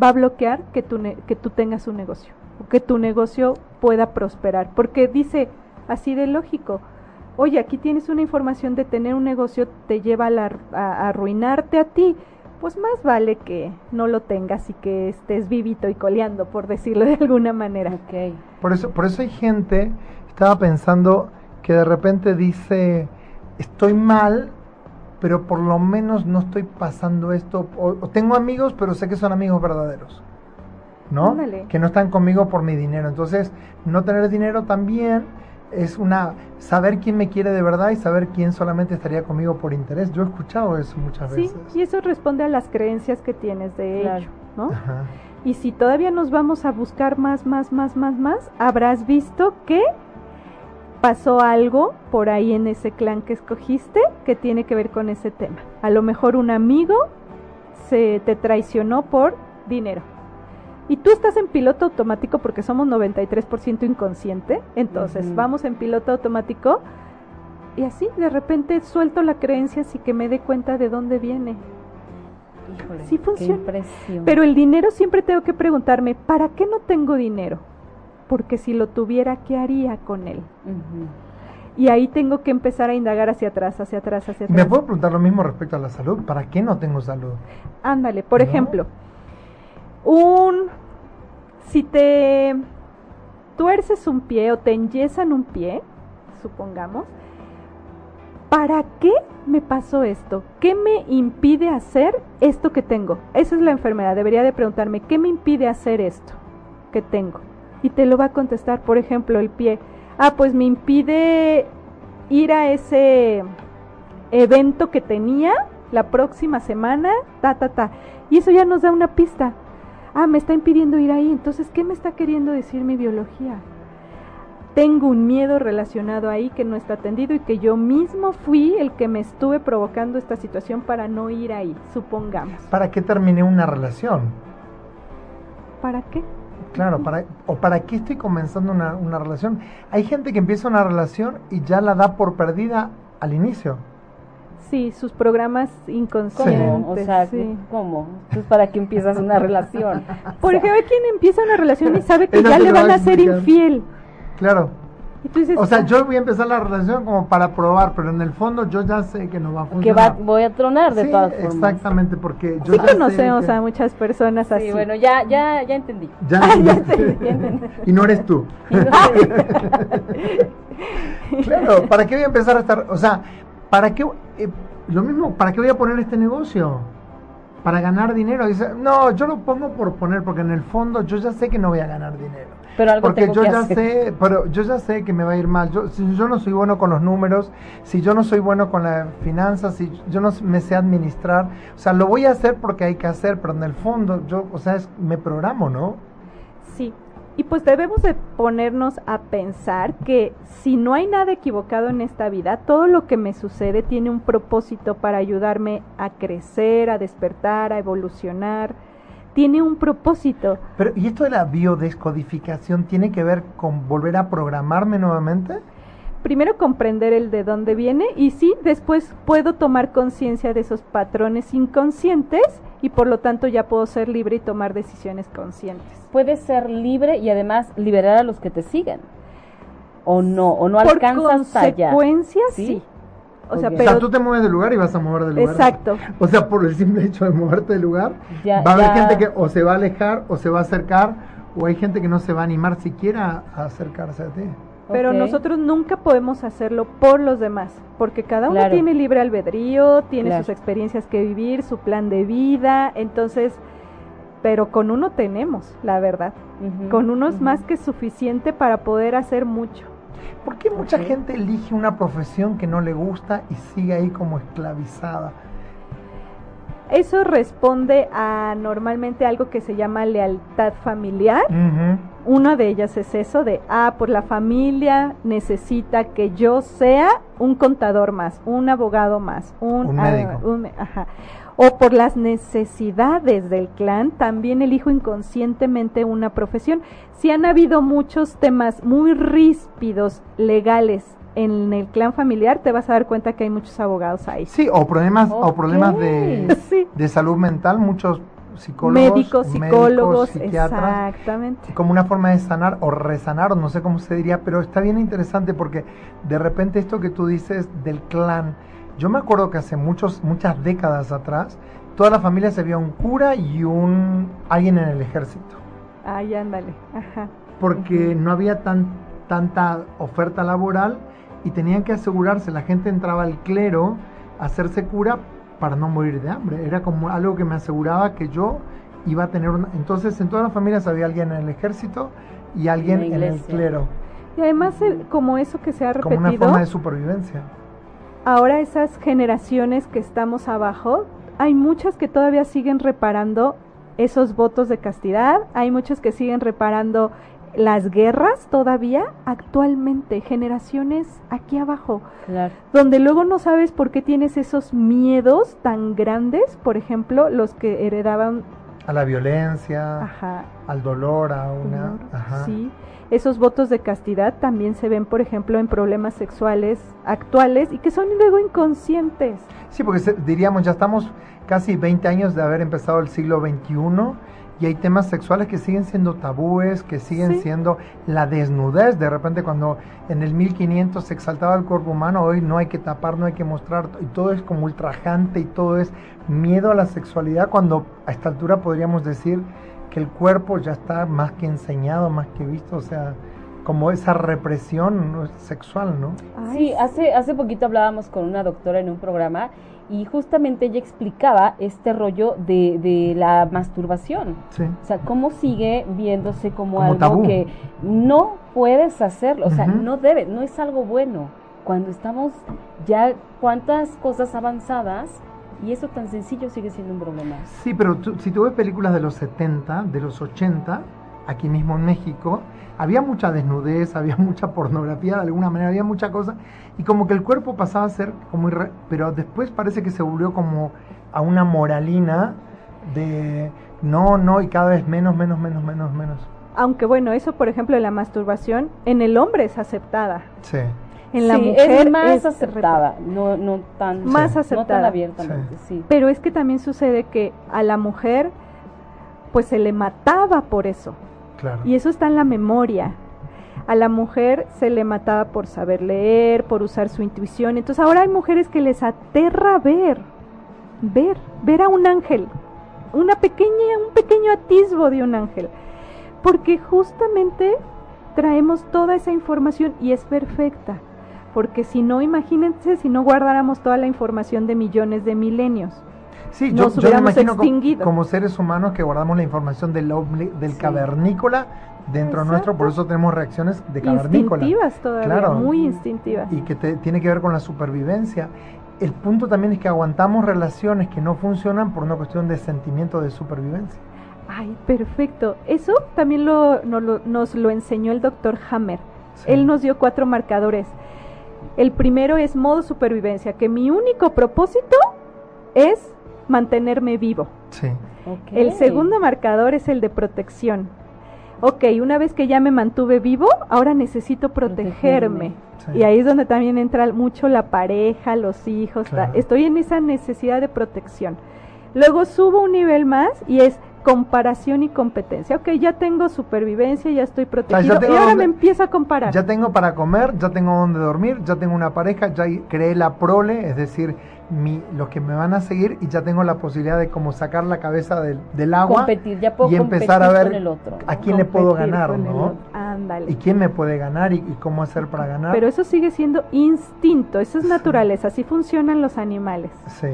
va a bloquear que tú, que tú tengas un negocio que tu negocio pueda prosperar, porque dice así de lógico, oye, aquí tienes una información de tener un negocio, te lleva a, arruinarte a ti, pues más vale que no lo tengas y que estés vivito y coleando, por decirlo de alguna manera. Okay. Por eso, por eso hay gente, estaba pensando que de repente dice, estoy mal, pero por lo menos no estoy pasando esto, o, tengo amigos, pero sé que son amigos verdaderos. ¿No? Que no están conmigo por mi dinero. Entonces, no tener dinero también es una saber quién me quiere de verdad y saber quién solamente estaría conmigo por interés. Yo he escuchado eso muchas veces. Sí, y eso responde a las creencias que tienes de ello, ¿no? Y si todavía nos vamos a buscar más, más, más, más, más, habrás visto que pasó algo por ahí en ese clan que escogiste que tiene que ver con ese tema. A lo mejor un amigo se te traicionó por dinero y tú estás en piloto automático porque somos 93% inconsciente, entonces vamos en piloto automático y así de repente suelto la creencia así que me dé cuenta de dónde viene. Híjole, sí funciona. Pero el dinero siempre tengo que preguntarme, ¿para qué no tengo dinero? Porque si lo tuviera, ¿qué haría con él? Y ahí tengo que empezar a indagar hacia atrás, hacia atrás, hacia atrás. ¿Me puedo preguntar lo mismo respecto a la salud? ¿Para qué no tengo salud? Ándale, por ejemplo, un si te tuerces un pie o te enyesan un pie, supongamos, ¿para qué me pasó esto? ¿Qué me impide hacer esto que tengo? Esa es la enfermedad. Debería de preguntarme, ¿qué me impide hacer esto que tengo? Y te lo va a contestar, por ejemplo, el pie. Ah, pues me impide ir a ese evento que tenía la próxima semana, ta, ta, ta. Y eso ya nos da una pista ah, me está impidiendo ir ahí, entonces, ¿qué me está queriendo decir mi biología? Tengo un miedo relacionado ahí que no está atendido y que yo mismo fui el que me estuve provocando esta situación para no ir ahí, supongamos. ¿Para qué terminé una relación? ¿Para qué? Claro, para, o para qué estoy comenzando una, una relación. Hay gente que empieza una relación y ya la da por perdida al inicio. Sí, sus programas inconscientes. ¿Cómo? O sea, ¿cómo? Entonces, ¿para qué empiezas una relación? Por ejemplo, quien empieza una relación y sabe que ya le van a ser infiel. Claro. o sea, yo voy a empezar la relación como para probar, pero en el fondo yo ya sé que no va a funcionar. Que voy a tronar de todas formas. Exactamente, porque yo sí conocemos a muchas personas así. Sí, bueno, ya, ya, ya entendí. Ya, entendí. Y no eres tú. claro, ¿para qué voy a empezar a estar? O sea, ¿para qué? Eh, lo mismo, ¿para qué voy a poner este negocio? Para ganar dinero. Dice, no, yo lo pongo por poner, porque en el fondo yo ya sé que no voy a ganar dinero. Pero algo porque yo ya sé, pero yo ya sé que me va a ir mal. Yo, si yo no soy bueno con los números, si yo no soy bueno con las finanzas, si yo no me sé administrar, o sea, lo voy a hacer porque hay que hacer, pero en el fondo yo, o sea, es, me programo, ¿no? Sí, y pues debemos de ponernos a pensar que si no hay nada equivocado en esta vida, todo lo que me sucede tiene un propósito para ayudarme a crecer, a despertar, a evolucionar. Tiene un propósito. Pero, ¿y esto de la biodescodificación tiene que ver con volver a programarme nuevamente? primero comprender el de dónde viene y sí, después puedo tomar conciencia de esos patrones inconscientes y por lo tanto ya puedo ser libre y tomar decisiones conscientes. Puedes ser libre y además liberar a los que te siguen. O no, o no alcanzas allá. consecuencias, sí. O, sea, pero, tú te mueves del lugar y vas a mover del lugar. Exacto. O sea, por el simple hecho de moverte del lugar, va a haber gente que o se va a alejar o se va a acercar, o hay gente que no se va a animar siquiera a acercarse a ti. Pero nosotros nunca podemos hacerlo por los demás, porque cada uno tiene libre albedrío, tiene sus experiencias que vivir, su plan de vida, entonces, pero con uno tenemos, la verdad, con uno es más que suficiente para poder hacer mucho. ¿Por qué mucha gente elige una profesión que no le gusta y sigue ahí como esclavizada? Eso responde a normalmente algo que se llama lealtad familiar Una de ellas es eso de, ah, por la familia necesita que yo sea un contador más, un abogado más, un, Un médico. un- ajá. O por las necesidades del clan, también elijo inconscientemente una profesión. Si han habido muchos temas muy ríspidos, legales, en el clan familiar, te vas a dar cuenta que hay muchos abogados ahí. Sí, o problemas, o problemas de, Sí. de salud mental, muchos psicólogos, Médicos, médicos, psicólogos, psiquiatras, exactamente. como una forma de sanar o resanar, o no sé cómo se diría, pero está bien interesante porque de repente esto que tú dices del clan, yo me acuerdo que hace muchos, muchas décadas atrás, toda la familia se veía un cura y un alguien en el ejército, Ay, ándale. Ajá. porque no había tan, tanta oferta laboral y tenían que asegurarse, la gente entraba al clero a hacerse cura para no morir de hambre, era como algo que me aseguraba que yo iba a tener una... Entonces en todas las familias había alguien en el ejército y alguien En el clero, Y además, el- como eso que se ha como una repetido, forma de supervivencia. ahora esas generaciones que estamos abajo, hay muchas que todavía siguen reparando esos votos de castidad, hay muchos que siguen reparando las guerras todavía actualmente, generaciones aquí abajo, Claro. donde luego no sabes por qué tienes esos miedos tan grandes, por ejemplo, los que heredaban, A la violencia, ajá, al dolor, a una... dolor, Ajá. sí, esos votos de castidad también se ven, por ejemplo, en problemas sexuales actuales y que son luego inconscientes. Sí, porque se- diríamos, ya estamos casi 20 años de haber empezado el siglo XXI y hay temas sexuales que siguen siendo tabúes, que siguen Sí. siendo la desnudez. De repente cuando en el 1500 se exaltaba el cuerpo humano, hoy no hay que tapar, no hay que mostrar, y todo es como ultrajante y todo es miedo a la sexualidad, cuando a esta altura podríamos decir que el cuerpo ya está más que enseñado, más que visto, o sea, como esa represión ¿no? sexual, ¿no? Sí, hace, hace poquito hablábamos con una doctora en un programa y justamente ella explicaba este rollo de, de la masturbación. Sí. O sea, cómo sigue viéndose como, Como algo tabú. que no puedes hacerlo, o sea, no debe, no es algo bueno. Cuando estamos ya cuántas cosas avanzadas y eso tan sencillo sigue siendo un problema. Sí, pero tú- si tú ves películas de los 70, de los 80, aquí mismo en México, había mucha desnudez, había mucha pornografía de alguna manera, había mucha cosa, y como que el cuerpo pasaba a ser como irre- pero después parece que se volvió como a una moralina de no, no, y cada vez menos, menos, menos, menos, menos. Aunque bueno, eso por ejemplo de la masturbación en el hombre es aceptada. Sí. En la Sí, mujer es más es aceptada, no, no tan, Más no aceptada. tan abiertamente, sí. Pero es que también sucede que a la mujer pues se le mataba por eso. Y eso está en la memoria. A la mujer se le mataba por saber leer, por usar su intuición. Entonces ahora hay mujeres que les aterra ver, ver, ver a un ángel, una pequeña, un pequeño atisbo de un ángel. Porque justamente traemos toda esa información y es perfecta. Porque si no, imagínense si no guardáramos toda la información de millones de milenios. Sí, yo, nos yo me imagino como, seres humanos que guardamos la información del, del Sí. cavernícola dentro Exacto. nuestro, por eso tenemos reacciones de cavernícola. Instintivas todavía, Claro. muy instintivas. y que te- tiene que ver con la supervivencia. El punto también es que aguantamos relaciones que no funcionan por una cuestión de sentimiento de supervivencia. Ay, perfecto. Eso también lo, no lo- nos lo enseñó el doctor Hammer. Sí. Él nos dio cuatro marcadores. El primero es modo supervivencia, que mi único propósito es mantenerme vivo. Sí. El segundo marcador es el de protección. Ok, una vez que ya me mantuve vivo, ahora necesito protegerme. sí. Y ahí es donde también entra mucho la pareja, los hijos. Claro. Estoy en esa necesidad de protección. Luego subo un nivel más y es comparación y competencia. Ok, ya tengo supervivencia, ya estoy protegido. tengo y ahora donde- me empiezo a comparar. Ya tengo para comer, ya tengo donde dormir, ya tengo una pareja, ya creé la prole, es decir, mi, los que me van a seguir y ya tengo la posibilidad de como sacar la cabeza del, del agua competir, ya puedo y empezar a ver con el otro. a quién le puedo ganar, ¿no? Ándale. Y quién me puede ganar y, y cómo hacer para ganar. Pero eso sigue siendo instinto, eso es naturaleza, así funcionan los animales. Sí.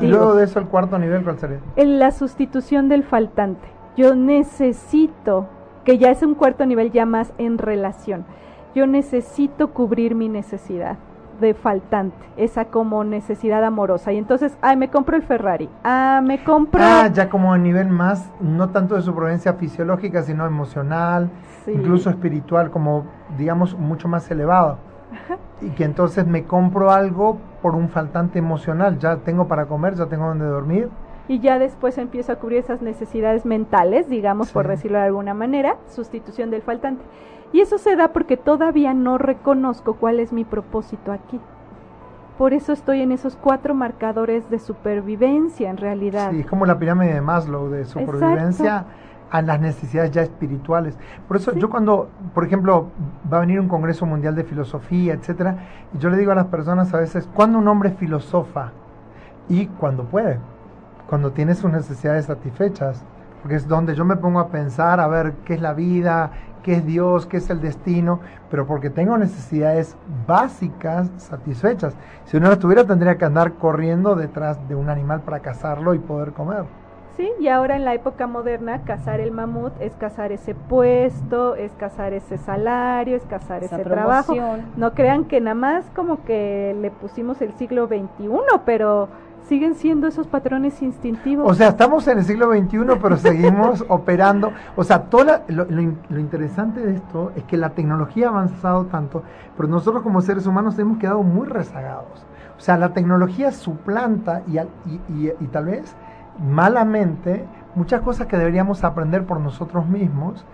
Y- luego de eso el cuarto nivel, ¿cuál sería? En la sustitución del faltante. Yo necesito, que ya es un cuarto nivel ya más en relación, yo necesito cubrir mi necesidad. De faltante, esa como necesidad amorosa. Y entonces, ay, me compro el Ferrari, ah, me compro... Ah, ya como a nivel más, no tanto de supervivencia fisiológica, sino emocional, incluso espiritual, como digamos mucho más elevado. Y que entonces me compro algo por un faltante emocional, ya tengo para comer, ya tengo donde dormir. Y ya después empiezo a cubrir esas necesidades mentales, digamos, por decirlo de alguna manera, sustitución del faltante. Y eso se da porque todavía no reconozco cuál es mi propósito aquí. Por eso estoy en esos cuatro marcadores de supervivencia en realidad. Sí, es como la pirámide de Maslow, de supervivencia a las necesidades ya espirituales. Por eso yo cuando, por ejemplo, va a venir un Congreso Mundial de Filosofía, etcétera, y yo le digo a las personas a veces, ¿cuándo un hombre filosofa? Y cuando puede, cuando tiene sus necesidades satisfechas, porque es donde yo me pongo a pensar, a ver qué es la vida, qué es Dios, qué es el destino, pero porque tengo necesidades básicas satisfechas. Si uno las tuviera, tendría que andar corriendo detrás de un animal para cazarlo y poder comer. Sí, y ahora en la época moderna, cazar el mamut es cazar ese puesto, es cazar ese salario, es cazar ese trabajo. No crean que nada más como que le pusimos el siglo XXI, pero siguen siendo esos patrones instintivos. O sea, estamos en el siglo XXI, pero seguimos operando. O sea, todo lo, lo, interesante de esto es que la tecnología ha avanzado tanto, pero nosotros como seres humanos hemos quedado muy rezagados. O sea, la tecnología suplanta y, y, y tal vez malamente muchas cosas que deberíamos aprender por nosotros mismos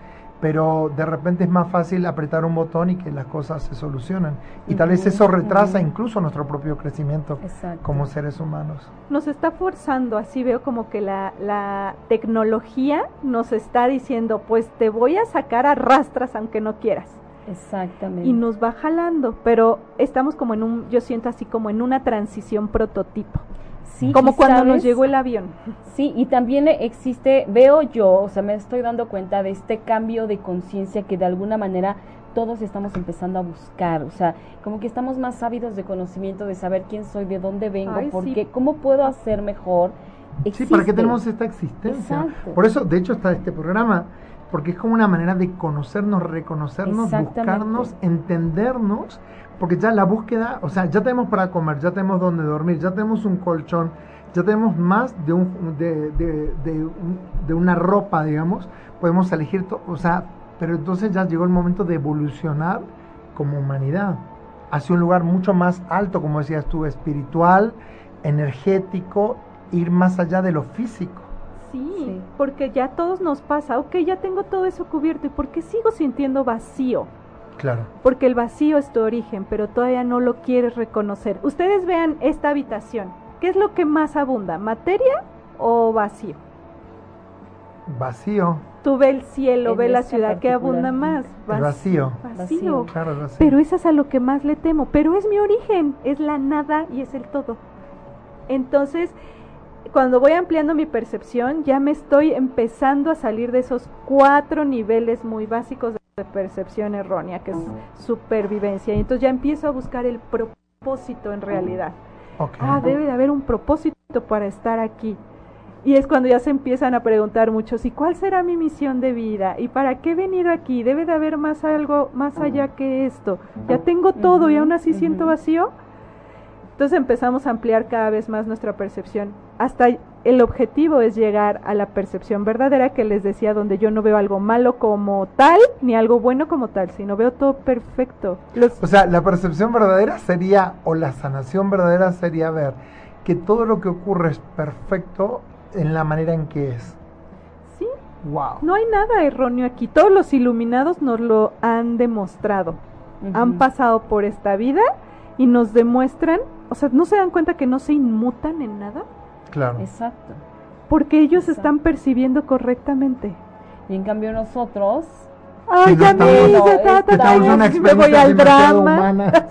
pero de repente es más fácil apretar un botón y que las cosas se solucionan. Y tal vez eso retrasa incluso nuestro propio crecimiento como seres humanos. Nos está forzando, así veo como que la, la tecnología nos está diciendo, pues te voy a sacar a rastras aunque no quieras. Exactamente. Y nos va jalando, pero estamos como en un, yo siento así como en una transición prototipo. Sí, como cuando nos llegó el avión. Sí, y también existe, veo yo, o sea, me estoy dando cuenta de este cambio de conciencia que de alguna manera todos estamos empezando a buscar, o sea, como que estamos más ávidos de conocimiento, de saber quién soy, de dónde vengo, porque cómo puedo hacer mejor. Sí, ¿para qué tenemos esta existencia? Por eso, de hecho, está este programa, porque es como una manera de conocernos, reconocernos, buscarnos, entendernos porque ya la búsqueda, o sea, ya tenemos para comer, ya tenemos donde dormir, ya tenemos un colchón, ya tenemos más de, un, de, de, de, una ropa, digamos, podemos elegir, o sea, pero entonces ya llegó el momento de evolucionar como humanidad hacia un lugar mucho más alto, como decías tú, espiritual, energético, ir más allá de lo físico. Sí, porque ya todos nos pasa, ok, ya tengo todo eso cubierto, ¿y por qué sigo sintiendo vacío? Claro. Porque el vacío es tu origen, pero todavía no lo quieres reconocer. Ustedes vean esta habitación. ¿Qué es lo que más abunda? ¿Materia o vacío? Vacío. Tú ve el cielo, ve la ciudad, ¿qué abunda más? vacío. Vacío. Claro, vacío. Pero eso es a lo que más le temo. Pero es mi origen, es la nada y es el todo. Entonces, cuando voy ampliando mi percepción, ya me estoy empezando a salir de esos cuatro niveles muy básicos de percepción errónea, que es supervivencia. Y entonces ya empiezo a buscar el propósito en realidad. Ah, debe de haber un propósito para estar aquí. Y es cuando ya se empiezan a preguntar muchos, ¿y cuál será mi misión de vida? ¿Y para qué he venido aquí? ¿Debe de haber más algo más allá que esto? ¿Ya tengo todo y aún así siento vacío? Entonces empezamos a ampliar cada vez más nuestra percepción hasta el objetivo es llegar a la percepción verdadera que les decía, donde yo no veo algo malo como tal, ni algo bueno como tal, sino veo todo perfecto. O sea, la percepción verdadera sería, o la sanación verdadera sería ver que todo lo que ocurre es perfecto en la manera en que es. Sí. Wow. No hay nada erróneo aquí. Todos los iluminados nos lo han demostrado. Han pasado por esta vida y nos demuestran, o sea, ¿no se dan cuenta que no se inmutan en nada? Claro. Exacto. Porque ellos están percibiendo correctamente. Y en cambio nosotros... Ay, ya me voy al drama.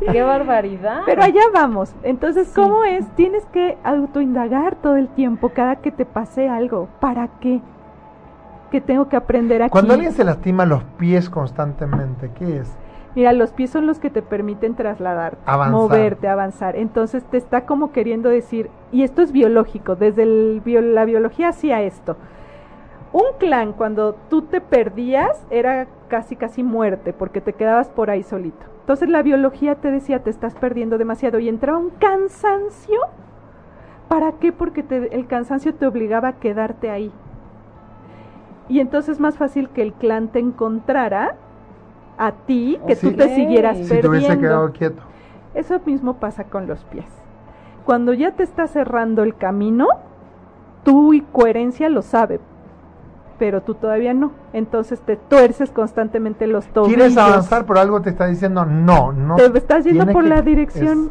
Qué barbaridad. Pero allá vamos. Entonces, ¿cómo es? Tienes que autoindagar todo el tiempo, cada que te pase algo. ¿Para qué? ¿Qué tengo que aprender aquí? Cuando alguien se lastima los pies constantemente, ¿qué es? Mira, los pies son los que te permiten trasladarte, moverte, avanzar. Entonces te está como queriendo decir, y esto es biológico, desde la biología hacía esto. Un clan, cuando tú te perdías, era casi casi muerte porque te quedabas por ahí solito. Entonces la biología te decía te estás perdiendo demasiado y entraba un cansancio. ¿Para qué? Porque el cansancio te obligaba a quedarte ahí. Y entonces es más fácil que el clan te encontrara a ti que tú te siguieras perdiendo. Si te quedado quieto. Eso mismo pasa con los pies. Cuando ya te está cerrando el camino, tú y coherencia lo sabe, pero tú todavía no. Entonces te tuerces constantemente los tobillos. Quieres avanzar, pero algo te está diciendo no, no. Te estás yendo por la dirección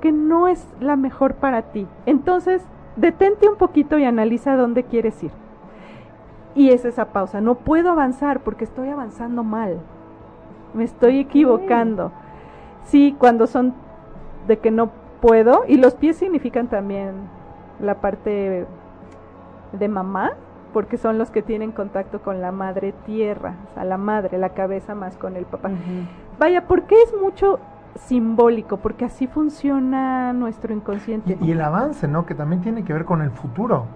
que no es la mejor para ti. Entonces, detente un poquito y analiza dónde quieres ir. Y es esa pausa. No puedo avanzar porque estoy avanzando mal. Me estoy equivocando. Sí, cuando son de que no puedo. Y los pies significan también la parte de mamá, porque son los que tienen contacto con la madre tierra, o sea, la madre, la cabeza más con el papá. Vaya, porque es mucho simbólico, porque así funciona nuestro inconsciente. Y, el avance, ¿no? Que también tiene que ver con el futuro.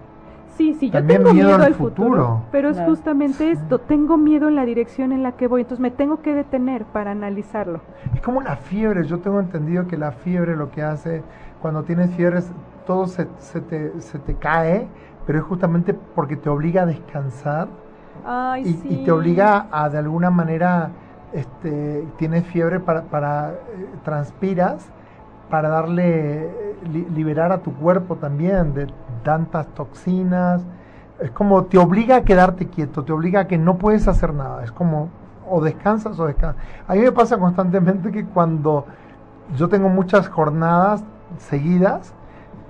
Sí, sí, yo tengo miedo, al futuro, pero es justamente esto, tengo miedo en la dirección en la que voy, entonces me tengo que detener para analizarlo. Es como la fiebre, yo tengo entendido que la fiebre lo que hace, cuando tienes fiebre, todo se, se, te, se te cae, pero es justamente porque te obliga a descansar y, te obliga a de alguna manera, este, tienes fiebre para, para eh, transpiras para darle, liberar a tu cuerpo también de tantas toxinas. Es como te obliga a quedarte quieto, te obliga a que no puedes hacer nada. Es como o descansas o descansas. A mí me pasa constantemente que cuando yo tengo muchas jornadas seguidas,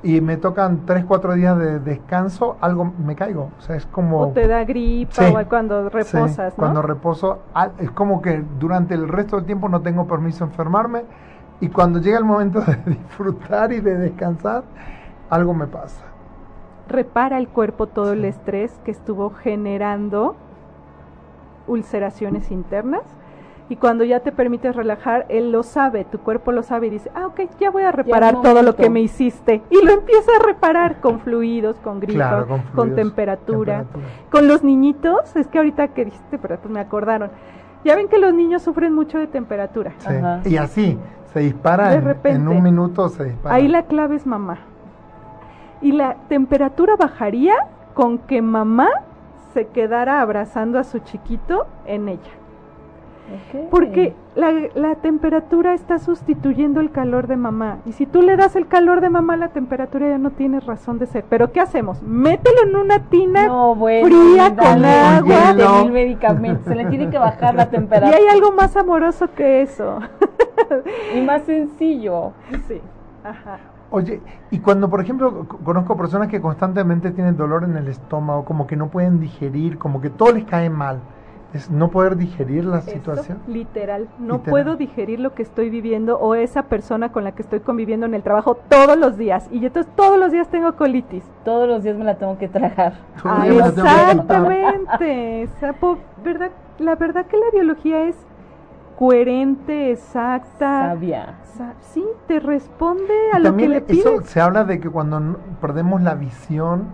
y me tocan 3, 4 días de descanso, algo me caigo. O sea, es como... O te da gripa o cuando reposas, Cuando reposo, es como que durante el resto del tiempo no tengo permiso de enfermarme y cuando llega el momento de disfrutar y de descansar, algo me pasa. Repara el cuerpo todo el estrés que estuvo generando ulceraciones internas y cuando ya te permites relajar, él lo sabe, tu cuerpo lo sabe y dice, ah, ok, ya voy a reparar todo lo que me hiciste. Y lo empieza a reparar con fluidos, con grifo, con, temperatura. Con los niñitos, es que ahorita que dijiste, pero pues me acordaron. Ya ven que los niños sufren mucho de temperatura. Y así, se dispara en, en un minuto, se dispara. Ahí la clave es mamá. Y la temperatura bajaría con que mamá se quedara abrazando a su chiquito en ella. Porque la, la, temperatura está sustituyendo el calor de mamá. Y si tú le das el calor de mamá, la temperatura ya no tiene razón de ser. Pero ¿qué hacemos? Mételo en una tina fría con agua. De mil medicamentos. Se le tiene que bajar la temperatura. Y hay algo más amoroso que eso. y más sencillo. Sí. Ajá. Oye, y cuando, por ejemplo, conozco personas que constantemente tienen dolor en el estómago, como que no pueden digerir, como que todo les cae mal es no poder digerir la situación. Literal, no puedo digerir lo que estoy viviendo o esa persona con la que estoy conviviendo en el trabajo todos los días. Y yo entonces todos los días tengo colitis. Todos los días me la tengo que tragar. exactamente. ¿verdad? La verdad que la biología es coherente, exacta. Sabia. sí, te responde a lo que le pides. Eso se habla de que cuando perdemos la visión.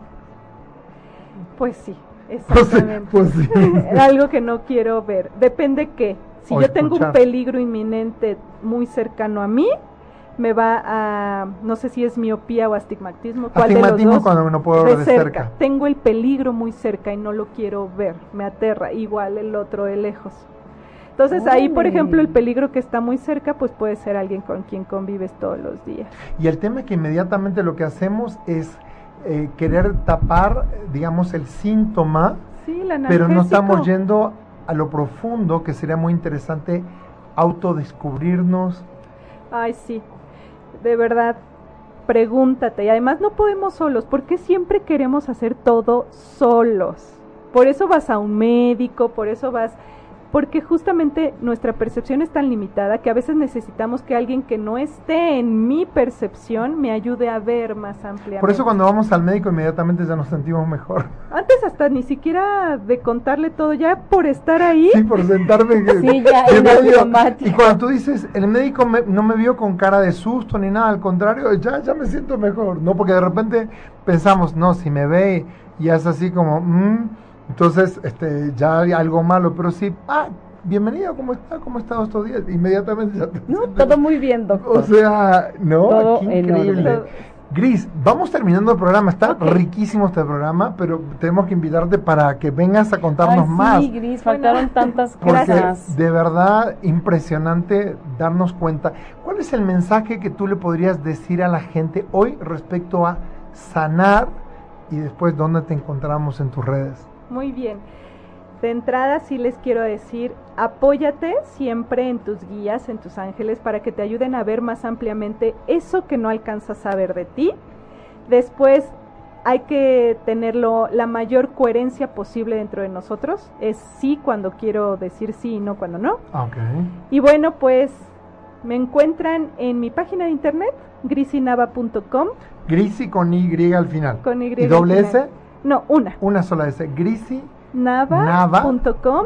Pues sí Exactamente. Pues pues Algo que no quiero ver. Depende qué. Si yo tengo un peligro inminente muy cercano a mí, me va a, no sé si es miopía o astigmatismo. ¿cuál astigmatismo de los dos? cuando no puedo ver de cerca. Tengo el peligro muy cerca y no lo quiero ver, me aterra. Igual el otro de lejos. Entonces ahí, por ejemplo, el peligro que está muy cerca, pues puede ser alguien con quien convives todos los días. Y el tema es que inmediatamente lo que hacemos es eh, querer tapar, digamos, el síntoma, pero no estamos yendo a lo profundo, que sería muy interesante autodescubrirnos. Ay, sí, de verdad, pregúntate. Y además no podemos solos, porque siempre queremos hacer todo solos. Por eso vas a un médico, por eso vas porque justamente nuestra percepción es tan limitada que a veces necesitamos que alguien que no esté en mi percepción me ayude a ver más ampliamente. Por eso cuando vamos al médico inmediatamente ya nos sentimos mejor. Antes hasta ni siquiera de contarle todo, ya por estar ahí. Sí, por sentarme. sí, ya Y cuando tú dices, el médico no me vio con cara de susto ni nada, al contrario, ya, ya me siento mejor. No, porque de repente pensamos, no, si me ve y es así como... Mm, entonces, este, ya hay algo malo, pero sí, ah, bienvenido, ¿cómo está? ¿Cómo ha estado estos días? Inmediatamente ya No, todo muy bien, doctor. O sea, no, Todo qué increíble. Gris, vamos terminando el programa, está Ok. riquísimo este programa, pero tenemos que invitarte para que vengas a Ay, contarnos más. sí, Gris, faltaron tantas cosas. de verdad impresionante darnos cuenta. ¿Cuál es el mensaje que tú le podrías decir a la gente hoy respecto a sanar y después dónde te encontramos en tus redes? Muy bien. De entrada sí les quiero decir, apóyate siempre en tus guías, en tus ángeles, para que te ayuden a ver más ampliamente eso que no alcanzas a ver de ti. Después hay que tenerlo la mayor coherencia posible dentro de nosotros. Es sí cuando quiero decir sí y no cuando no. Ah, Ok. Y bueno, pues me encuentran en mi página de internet, grisinava.com, Grisi con Y al final. con Y. ¿Y doble S? No, una. Una sola S. Grisi.com. Nava.com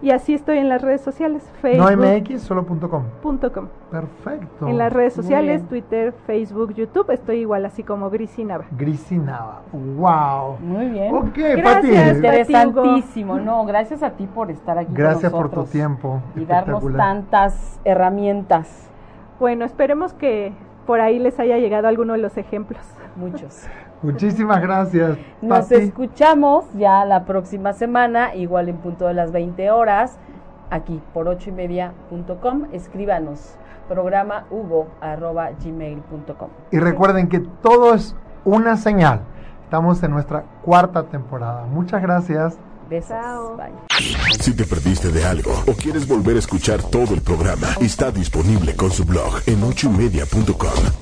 y así estoy en las redes sociales, No Facebook. MX, solo punto .com. punto com. Perfecto. En las redes sociales. Twitter, Facebook, YouTube, estoy igual así como Grisinava. Grisi Nava. Wow. Muy bien. Ok, Gracias, Pati. Interesantísimo. No, gracias a ti por estar aquí. con Gracias por tu tiempo. Y darnos tantas herramientas. Bueno, esperemos que por ahí les haya llegado alguno de los ejemplos. Muchos. Muchísimas gracias. Nos Pati. escuchamos ya la próxima semana, igual en punto de las 20 horas, aquí por ocho y media punto com. Escríbanos programa hugo arroba gmail.com. Y recuerden que todo es una señal. Estamos en nuestra cuarta temporada. Muchas gracias. Besos. Bye. Si te perdiste de algo o quieres volver a escuchar todo el programa, está disponible con su blog en ochoymedia.com.